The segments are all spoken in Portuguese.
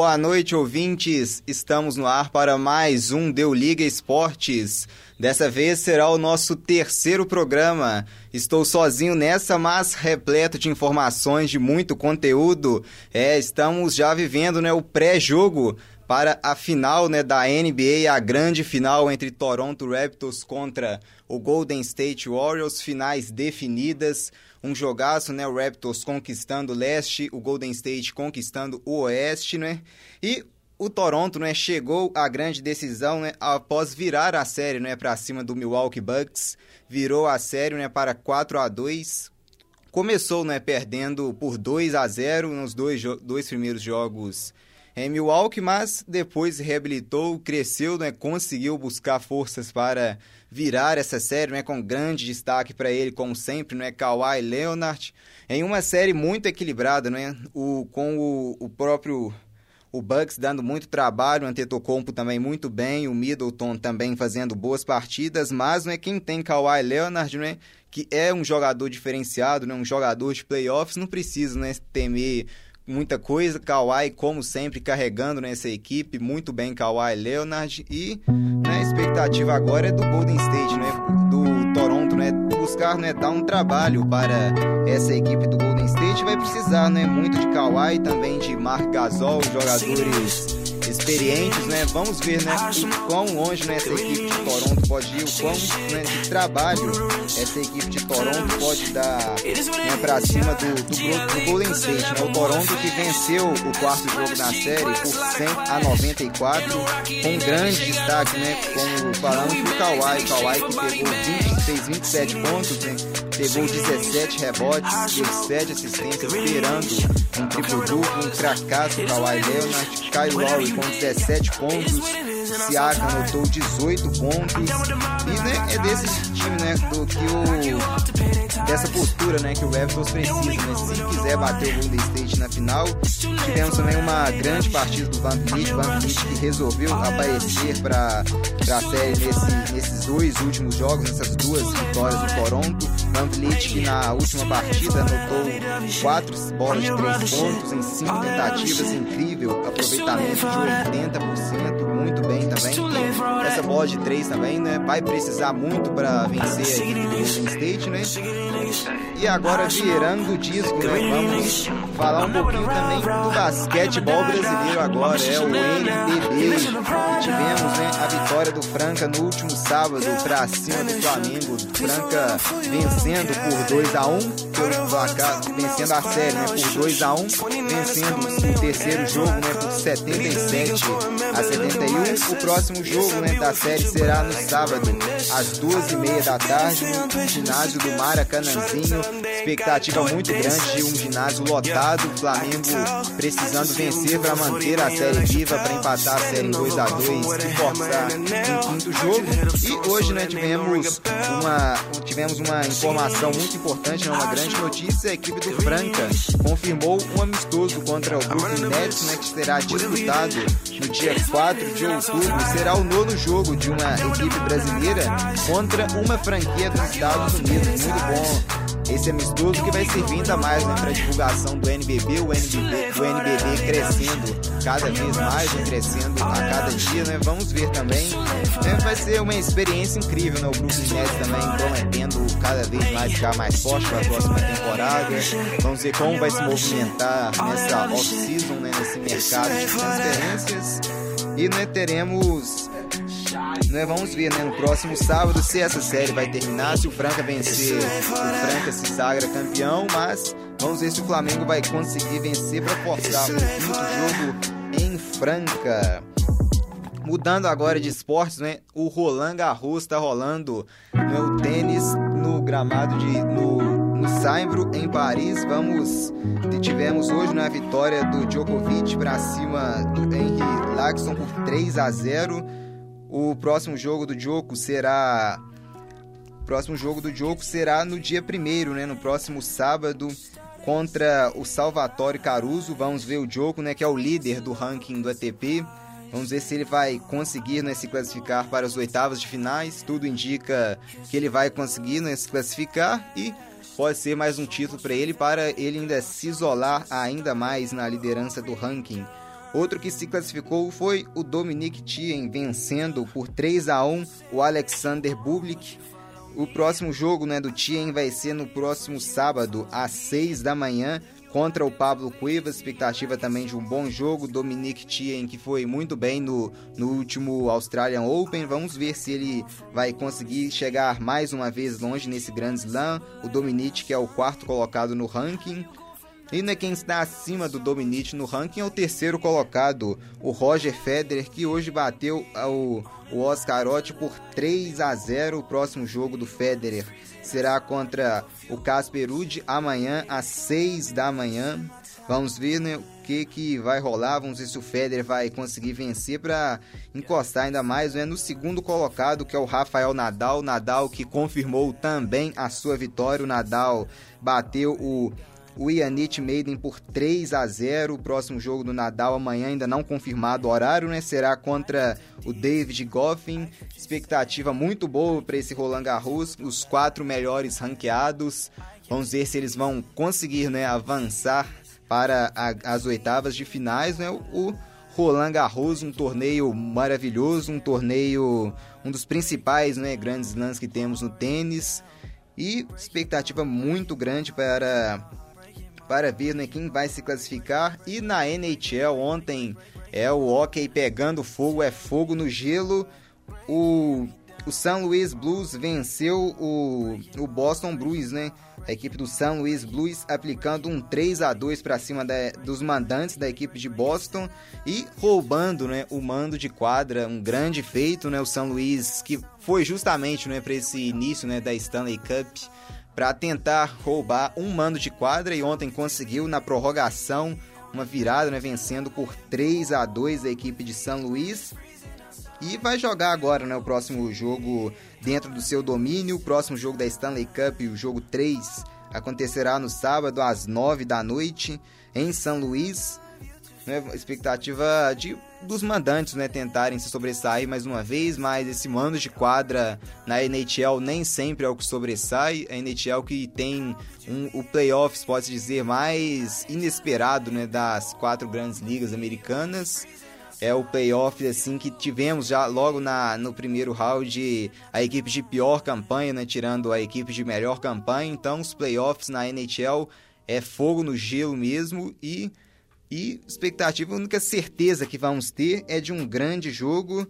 boa noite, ouvintes. Estamos no ar para mais um Deu Liga Esportes. Dessa vez será o nosso terceiro programa. Estou sozinho nessa, mas repleto de informações, de muito conteúdo. É, estamos já vivendo né, o pré-jogo para a final né, da NBA, a grande final entre Toronto Raptors contra o Golden State Warriors, finais definidas, um jogaço, né, o Raptors conquistando o leste, o Golden State conquistando o oeste, né, e o Toronto, né, chegou à grande decisão, né, após virar a série, né, para cima do Milwaukee Bucks, virou a série, né, para 4 a 2. Começou, né, perdendo por 2 a 0 nos dois, dois primeiros jogos em Milwaukee, mas depois reabilitou, cresceu, né, conseguiu buscar forças para virar essa série, né, com grande destaque para ele, como sempre, né, Kawhi Leonard, em uma série muito equilibrada, né, o, com o, o próprio o Bucks dando muito trabalho, o Antetokounmpo também muito bem, o Middleton também fazendo boas partidas, mas não é quem tem Kawhi Leonard, né, que é um jogador diferenciado, né, um jogador de playoffs, não precisa né, temer muita coisa. Kawhi, como sempre, carregando nessa equipe. Muito bem, Kawhi Leonard. E né, a expectativa agora é do Golden State, né? Do Toronto, né? Buscar né, dar um trabalho para essa equipe do Golden State. Vai precisar né, muito de Kawhi, também de Mark Gasol, jogadores experientes, né? Vamos ver, né, o quão longe né, essa equipe de Toronto pode ir, o quão né, de trabalho essa equipe de Toronto pode dar né, para cima do, do, do, Golden State, né? O Toronto que venceu o quarto jogo na série por 100 a 94, com grande destaque, né? Como falamos do Kawhi, Kawhi que pegou 20, fez 27 pontos, né? Pegou 17 rebotes, deu 7 assistências, esperando um triplo-duplo, um cracaço Kawhi Leonard, Kyle Lowry com 17 pontos, Siaka anotou 18 pontos, e né, é desse time, né, do que o dessa postura, né, que o Raptors precisa, né, se quiser bater o Golden State na final. Tivemos também uma grande partida do Van Vliet, Van Vliet que resolveu aparecer para a série nesse, nesses dois últimos jogos, nessas duas vitórias do Toronto. Van Vliet que na última partida anotou quatro bolas de três pontos em cinco tentativas, incrível aproveitamento de 80%, muito bem também. Essa bola de três também, né, vai precisar muito para vencer do Golden State, né? E agora virando o disco, né? Vamos falar um pouquinho também do basquetebol brasileiro agora, é o NBB. Tivemos né, a vitória do Franca no último sábado para cima do Flamengo. Franca vencendo por 2 a 1 um, placar, vencendo a série né, por 2 a 1 um, vencendo o terceiro jogo né, por 77 a 71. O próximo jogo né, da série será no sábado, às duas e meia da tarde, no ginásio do Maracanãzinho. Expectativa muito grande de um ginásio lotado. Flamengo precisando vencer para manter a série viva, para empatar a série em 2 a 2 e forçar um quinto jogo. E hoje né, tivemos, uma, tivemos uma informação muito importante, né, uma grande notícia. A equipe do Franca confirmou um amistoso contra o Brooklyn Nets, né, que será disputado no dia 4 de outubro. Será o nono jogo de uma equipe brasileira contra uma franquia dos Estados Unidos. Muito bom esse amistoso que vai servir ainda mais né, para divulgação do NBB, o NBB, o NBB crescendo cada vez mais, crescendo a cada dia, né? Vamos ver também. Né, vai ser uma experiência incrível, né? O Brooklyn Nets também prometendo cada vez mais ficar mais forte para a próxima temporada. Vamos ver como vai se movimentar nessa off-season, né, nesse mercado de transferências. E né, teremos né, vamos ver né, no próximo sábado se essa série vai terminar, se o Franca vencer, o Franca se sagra campeão, mas vamos ver se o Flamengo vai conseguir vencer para forçar o quinto jogo em Franca. Mudando agora de esportes, né? O Roland Garros está rolando no tênis no gramado de no, no Saimbro em Paris. Vamos tivemos hoje na né, vitória do Djokovic para cima do Henry Laxon por 3 a 0. O próximo jogo do Joko será. O próximo jogo do Joko será no dia 1 né? No próximo sábado, contra o Salvatore Caruso. Vamos ver o Joko, né? Que é o líder do ranking do ATP. Vamos ver se ele vai conseguir né, se classificar para as oitavas de finais. Tudo indica que ele vai conseguir né, se classificar e pode ser mais um título para ele, para ele ainda se isolar ainda mais na liderança do ranking. Outro que se classificou foi o Dominic Thiem, vencendo por 3 a 1 o Alexander Bublik. O próximo jogo né, do Thiem vai ser no próximo sábado, às 6 da manhã, contra o Pablo Cuevas. Expectativa também de um bom jogo. Dominic Thiem, que foi muito bem no, no último Australian Open. Vamos ver se ele vai conseguir chegar mais uma vez longe nesse Grand Slam. O Dominic, que é o quarto colocado no ranking. Né, quem está acima do Dominic no ranking é o terceiro colocado, o Roger Federer, que hoje bateu o, o Oscar Otti por 3 a 0 o próximo jogo do Federer. Será contra o Casper Ruud amanhã às 6 da manhã. Vamos ver né, o que, que vai rolar, vamos ver se o Federer vai conseguir vencer para encostar ainda mais né, no segundo colocado, que é o Rafael Nadal. Nadal que confirmou também a sua vitória. O Nadal bateu o o Yannick Maiden por 3 a 0. O próximo jogo do Nadal amanhã ainda não confirmado o horário, né? Será contra o David Goffin. Expectativa muito boa para esse Roland Garros, os quatro melhores ranqueados. Vamos ver se eles vão conseguir, né, avançar para a, as oitavas de finais, né? O, Roland Garros, um torneio maravilhoso, um torneio, um dos principais né, grandes lãs que temos no tênis. E expectativa muito grande para para ver né, quem vai se classificar. E na NHL ontem é o hockey pegando fogo, é fogo no gelo. O, o San Luis Blues venceu o, o Boston Blues, né? A equipe do San Luis Blues aplicando um 3 a 2 para cima da, dos mandantes da equipe de Boston e roubando, né, o mando de quadra, um grande feito, né, o San Luis que foi justamente, né, para esse início, né, da Stanley Cup para tentar roubar um mando de quadra e ontem conseguiu na prorrogação uma virada, né, vencendo por 3 a 2 a equipe de São Luís. E vai jogar agora né, o próximo jogo dentro do seu domínio. O próximo jogo da Stanley Cup, o jogo 3, acontecerá no sábado às 9 da noite em São Luís né, expectativa de dos mandantes, né, tentarem se sobressair mais uma vez, mas esse mando de quadra na NHL nem sempre é o que sobressai. A NHL que tem um, o playoffs, pode dizer, mais inesperado, né, das quatro grandes ligas americanas. É o playoff assim que tivemos já logo na, no primeiro round a equipe de pior campanha, né, tirando a equipe de melhor campanha. Então os playoffs na NHL é fogo no gelo mesmo e e expectativa, a única certeza que vamos ter é de um grande jogo.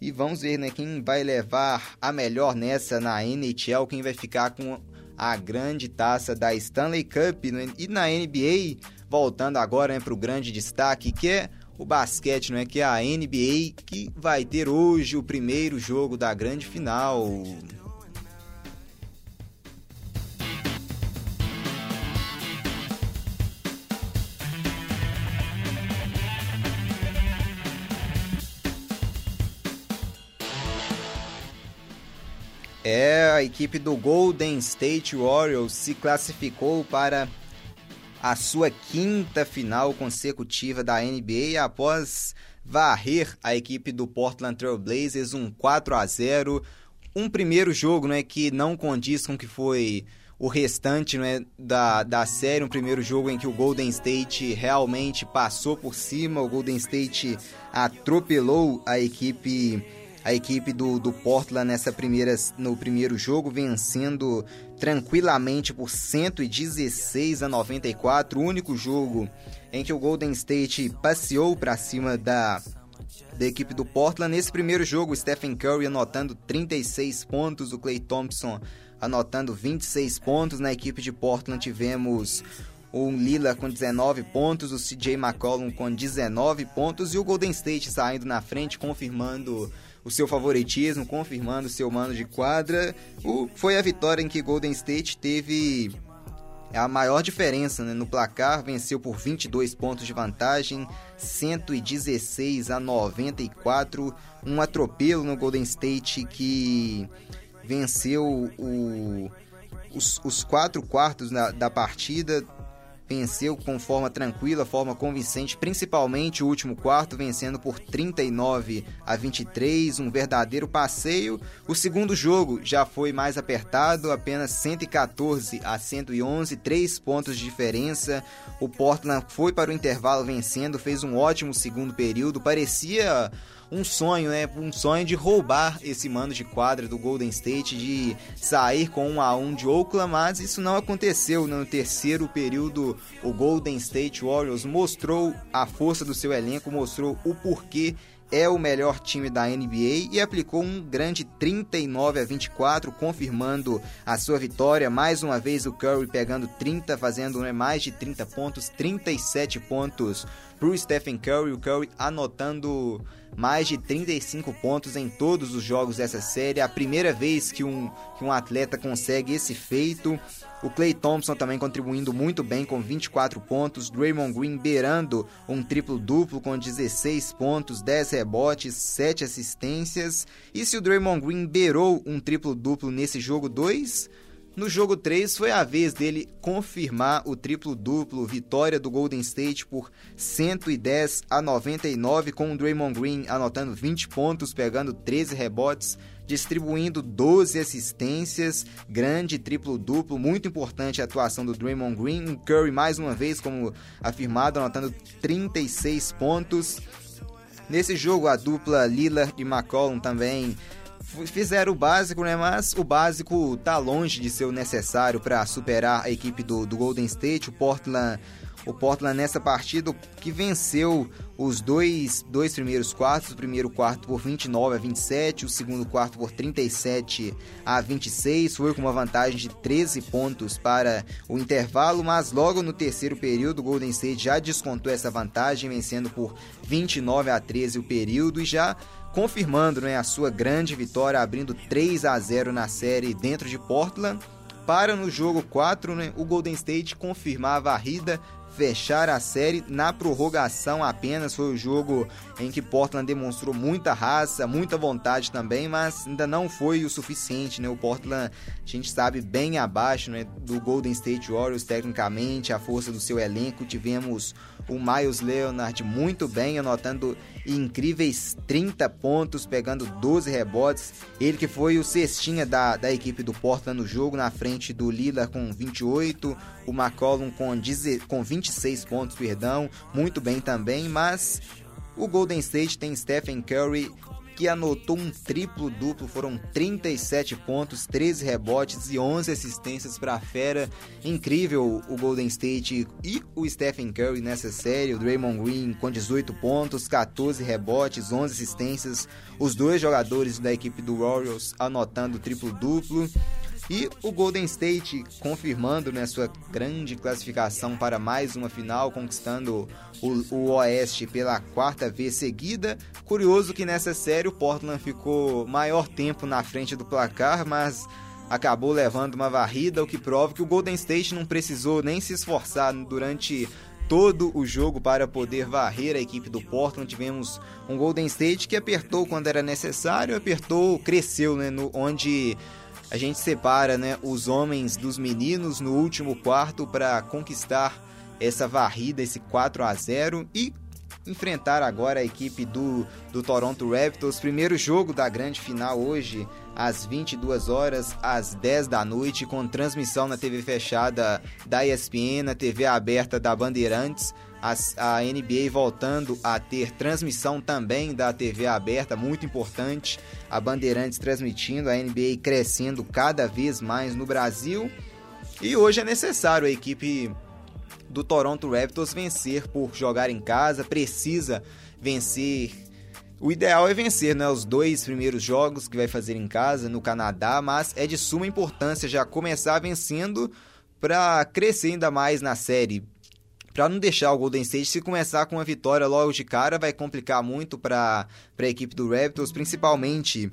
E vamos ver né, quem vai levar a melhor nessa na NHL, quem vai ficar com a grande taça da Stanley Cup. E na NBA, voltando agora né, para o grande destaque, que é o basquete, não é? que é a NBA, que vai ter hoje o primeiro jogo da grande final. É, a equipe do Golden State Warriors se classificou para a sua quinta final consecutiva da NBA após varrer a equipe do Portland Trail Blazers um 4 a 0, um primeiro jogo, né, que não condiz com o que foi o restante né, da, da série, um primeiro jogo em que o Golden State realmente passou por cima, o Golden State atropelou a equipe a equipe do, do Portland nessa primeira, no primeiro jogo, vencendo tranquilamente por 116 a 94. O único jogo em que o Golden State passeou para cima da, da equipe do Portland. Nesse primeiro jogo, Stephen Curry anotando 36 pontos, o Clay Thompson anotando 26 pontos. Na equipe de Portland tivemos o Lila com 19 pontos, o CJ McCollum com 19 pontos e o Golden State saindo na frente, confirmando o seu favoritismo, confirmando seu mano de quadra. O, foi a vitória em que Golden State teve a maior diferença né, no placar, venceu por 22 pontos de vantagem, 116 a 94, um atropelo no Golden State que venceu o, os, os quatro quartos da, da partida, venceu com forma tranquila, forma convincente, principalmente o último quarto, vencendo por 39 a 23, um verdadeiro passeio. O segundo jogo já foi mais apertado, apenas 114 a 111, 3 pontos de diferença. O Portland foi para o intervalo vencendo, fez um ótimo segundo período, parecia um sonho, né? Um sonho de roubar esse mano de quadra do Golden State, de sair com um a um de Oakland, mas isso não aconteceu no terceiro período. O Golden State Warriors mostrou a força do seu elenco, mostrou o porquê é o melhor time da NBA e aplicou um grande 39 a 24, confirmando a sua vitória. Mais uma vez o Curry pegando 30, fazendo né, mais de 30 pontos, 37 pontos para o Stephen Curry. O Curry anotando mais de 35 pontos em todos os jogos dessa série. É a primeira vez que um, que um atleta consegue esse feito. O Clay Thompson também contribuindo muito bem com 24 pontos. Draymond Green beirando um triplo-duplo com 16 pontos, 10 rebotes, 7 assistências. E se o Draymond Green beirou um triplo-duplo nesse jogo 2, no jogo 3 foi a vez dele confirmar o triplo-duplo, vitória do Golden State por 110 a 99, com o Draymond Green anotando 20 pontos, pegando 13 rebotes, distribuindo 12 assistências, grande triplo-duplo, muito importante a atuação do Draymond Green, o Curry mais uma vez, como afirmado, anotando 36 pontos. Nesse jogo, a dupla Lillard e McCollum também fizeram o básico, né? Mas o básico tá longe de ser o necessário para superar a equipe do, do Golden State. O Portland o Portland nessa partida que venceu os dois, dois primeiros quartos, o primeiro quarto por 29 a 27, o segundo quarto por 37 a 26, foi com uma vantagem de 13 pontos para o intervalo, mas logo no terceiro período o Golden State já descontou essa vantagem, vencendo por 29 a 13 o período e já confirmando né, a sua grande vitória, abrindo 3 a 0 na série dentro de Portland. Para no jogo 4, né, o Golden State confirmar a varrida fechar a série na prorrogação apenas. Foi o jogo em que Portland demonstrou muita raça, muita vontade também, mas ainda não foi o suficiente, né? O Portland, a gente sabe, bem abaixo né, do Golden State Warriors tecnicamente, a força do seu elenco. Tivemos o Miles Leonard muito bem, anotando incríveis 30 pontos, pegando 12 rebotes. Ele que foi o cestinha da, da equipe do Portland no jogo, na frente do Lillard com 28, o McCollum com, 10, com 26 pontos, perdão, muito bem também, mas o Golden State tem Stephen Curry que anotou um triplo duplo, foram 37 pontos, 13 rebotes e 11 assistências para a fera. Incrível o Golden State e o Stephen Curry nessa série, o Draymond Green com 18 pontos, 14 rebotes, 11 assistências, os dois jogadores da equipe do Warriors anotando triplo duplo. E o Golden State confirmando né, sua grande classificação para mais uma final, conquistando o, o, Oeste pela quarta vez seguida. Curioso que nessa série o Portland ficou maior tempo na frente do placar, mas acabou levando uma varrida, o que prova que o Golden State não precisou nem se esforçar durante todo o jogo para poder varrer a equipe do Portland. Tivemos um Golden State que apertou quando era necessário, apertou, cresceu, né, no, onde a gente separa né, os homens dos meninos no último quarto para conquistar essa varrida, esse 4 a 0 e enfrentar agora a equipe do, do Toronto Raptors. Primeiro jogo da grande final hoje, às 22 horas, às 10 da noite, com transmissão na TV fechada da ESPN, na TV aberta da Bandeirantes a, a NBA voltando a ter transmissão também da TV aberta, muito importante. A Bandeirantes transmitindo, a NBA crescendo cada vez mais no Brasil. E hoje é necessário a equipe do Toronto Raptors vencer por jogar em casa, precisa vencer. O ideal é vencer né, os dois primeiros jogos que vai fazer em casa no Canadá, mas é de suma importância já começar vencendo para crescer ainda mais na série para não deixar o Golden State se começar com uma vitória logo de cara vai complicar muito para a equipe do Raptors, principalmente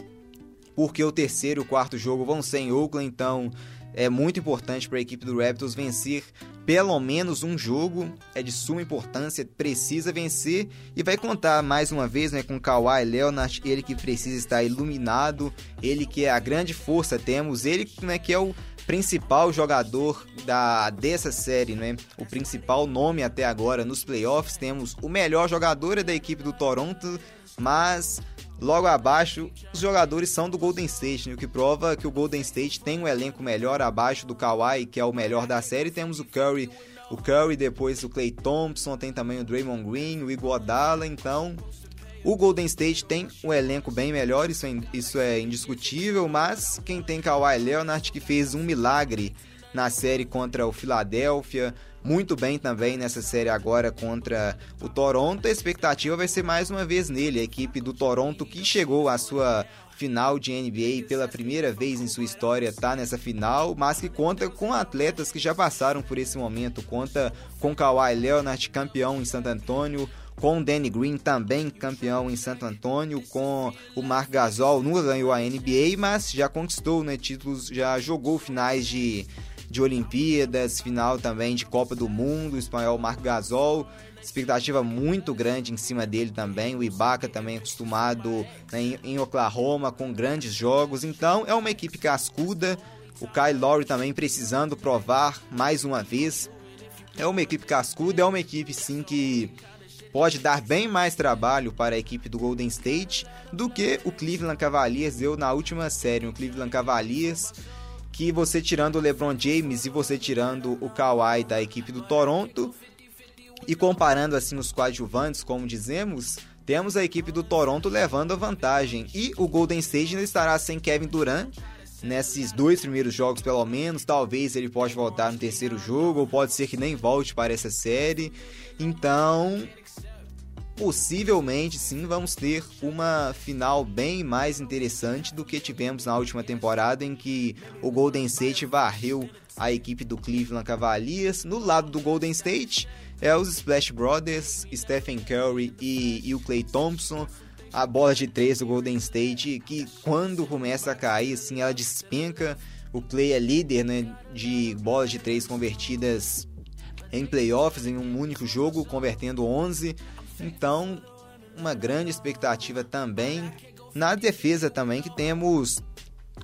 porque o terceiro e o quarto jogo vão ser em Oakland, então é muito importante para a equipe do Raptors vencer pelo menos um jogo, é de suma importância, precisa vencer e vai contar mais uma vez né, com Kawhi Leonard, ele que precisa estar iluminado, ele que é a grande força, temos ele né, que é o principal jogador da dessa série, né? O principal nome até agora nos playoffs. Temos o melhor jogador da equipe do Toronto, mas logo abaixo os jogadores são do Golden State, né? o que prova que o Golden State tem um elenco melhor abaixo do Kawhi, que é o melhor da série. Temos o Curry, o Curry depois o Clay Thompson, tem também o Draymond Green, o Iguodala, então o Golden State tem um elenco bem melhor, isso é, isso é indiscutível, mas quem tem Kawhi Leonard que fez um milagre na série contra o Philadelphia, muito bem também nessa série agora contra o Toronto. A expectativa vai ser mais uma vez nele, a equipe do Toronto que chegou à sua final de NBA pela primeira vez em sua história está nessa final, mas que conta com atletas que já passaram por esse momento, conta com Kawhi Leonard, campeão em Santo Antônio, com Danny Green também campeão em Santo Antônio, com o Marc Gasol, nunca ganhou a NBA, mas já conquistou né, títulos, já jogou finais de, de Olimpíadas, final também de Copa do Mundo, o espanhol Marc Gasol, expectativa muito grande em cima dele também, o Ibaka também acostumado né, em, Oklahoma com grandes jogos, então é uma equipe cascuda, o Kyle Lowry também precisando provar mais uma vez, é uma equipe cascuda, é uma equipe sim que pode dar bem mais trabalho para a equipe do Golden State do que o Cleveland Cavaliers deu na última série. O Cleveland Cavaliers que você tirando o LeBron James e você tirando o Kawhi da equipe do Toronto e comparando assim os coadjuvantes, como dizemos, temos a equipe do Toronto levando a vantagem e o Golden State ainda estará sem Kevin Durant nesses dois primeiros jogos pelo menos, talvez ele pode voltar no terceiro jogo, ou pode ser que nem volte para essa série. Então, possivelmente sim vamos ter uma final bem mais interessante do que tivemos na última temporada em que o Golden State varreu a equipe do Cleveland Cavaliers. No lado do Golden State é os Splash Brothers, Stephen Curry e, e o Clay Thompson. A bola de três do Golden State que quando começa a cair assim ela despenca. O Clay é líder né, de bolas de três convertidas em playoffs em um único jogo, convertendo 11. Então, uma grande expectativa também na defesa também que temos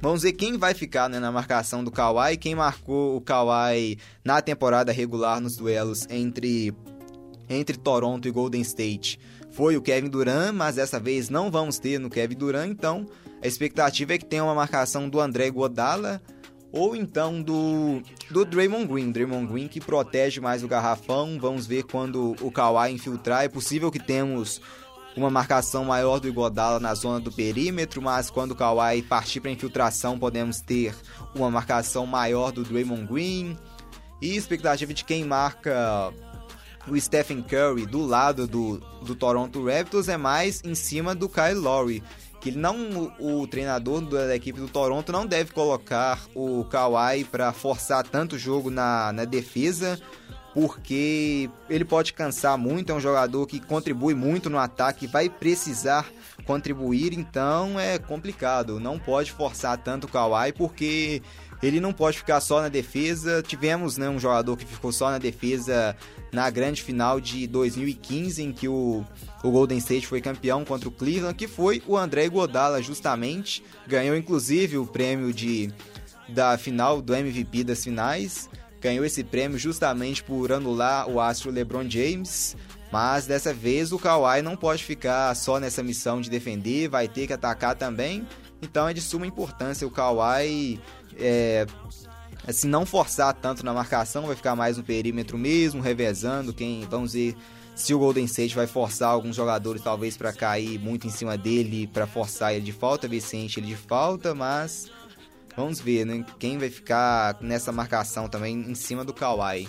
Vamos ver quem vai ficar né, na marcação do Kawhi, quem marcou o Kawhi na temporada regular nos duelos entre, entre Toronto e Golden State. Foi o Kevin Durant, mas dessa vez não vamos ter no Kevin Durant, então a expectativa é que tenha uma marcação do André Godala, ou então do, do Draymond Green. Draymond Green que protege mais o garrafão. Vamos ver quando o Kawhi infiltrar. É possível que temos uma marcação maior do Igodala na zona do perímetro, mas quando o Kawhi partir para infiltração, podemos ter uma marcação maior do Draymond Green. E expectativa de quem marca o Stephen Curry do lado do, do Toronto Raptors é mais em cima do Kyle Lowry que não o, treinador da equipe do Toronto não deve colocar o Kawhi para forçar tanto o jogo na, na defesa, porque ele pode cansar muito, é um jogador que contribui muito no ataque, vai precisar contribuir, então é complicado, não pode forçar tanto o Kawhi porque ele não pode ficar só na defesa. Tivemos né, um jogador que ficou só na defesa na grande final de 2015, em que o, o Golden State foi campeão contra o Cleveland, que foi o André Godala, justamente. Ganhou inclusive o prêmio de, da final do MVP das finais. Ganhou esse prêmio justamente por anular o astro LeBron James. Mas dessa vez o Kawhi não pode ficar só nessa missão de defender, vai ter que atacar também. Então é de suma importância o Kawhi é, assim, não forçar tanto na marcação, vai ficar mais no perímetro mesmo, revezando quem, vamos ver se o Golden State vai forçar alguns jogadores talvez para cair muito em cima dele, para forçar ele de falta, ver se enche ele de falta, mas vamos ver né, quem vai ficar nessa marcação também em cima do Kawhi.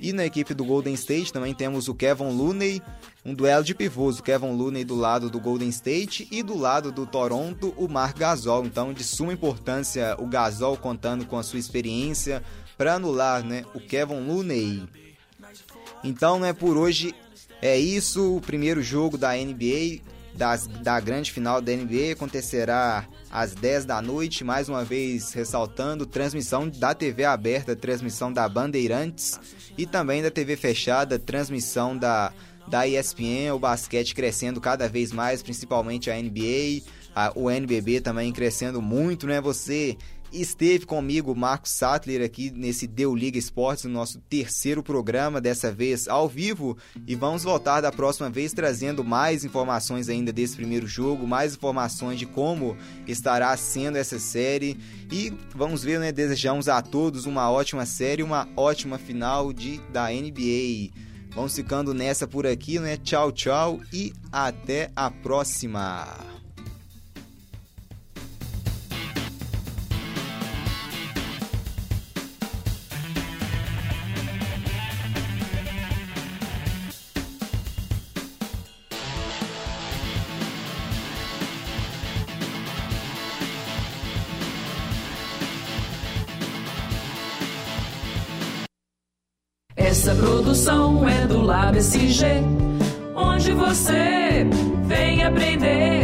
E na equipe do Golden State também temos o Kevin Looney, um duelo de pivôs, o Kevin Looney do lado do Golden State e do lado do Toronto, o Mark Gasol. Então, de suma importância, o Gasol contando com a sua experiência para anular né, o Kevin Looney. Então, né, por hoje é isso. O primeiro jogo da NBA, das, da grande final da NBA, acontecerá às 10 da noite. Mais uma vez ressaltando: transmissão da TV aberta, transmissão da Bandeirantes e também da TV fechada, transmissão da, da ESPN, o basquete crescendo cada vez mais, principalmente a NBA, a, o NBB também crescendo muito, né? Você Esteve comigo Marcos Sattler aqui nesse Deu Liga Esportes, no nosso terceiro programa, dessa vez ao vivo. E vamos voltar da próxima vez trazendo mais informações ainda desse primeiro jogo, mais informações de como estará sendo essa série. E vamos ver, né? Desejamos a todos uma ótima série, uma ótima final de, da NBA. Vamos ficando nessa por aqui, né? Tchau, tchau e até a próxima! LabSG, onde você vem aprender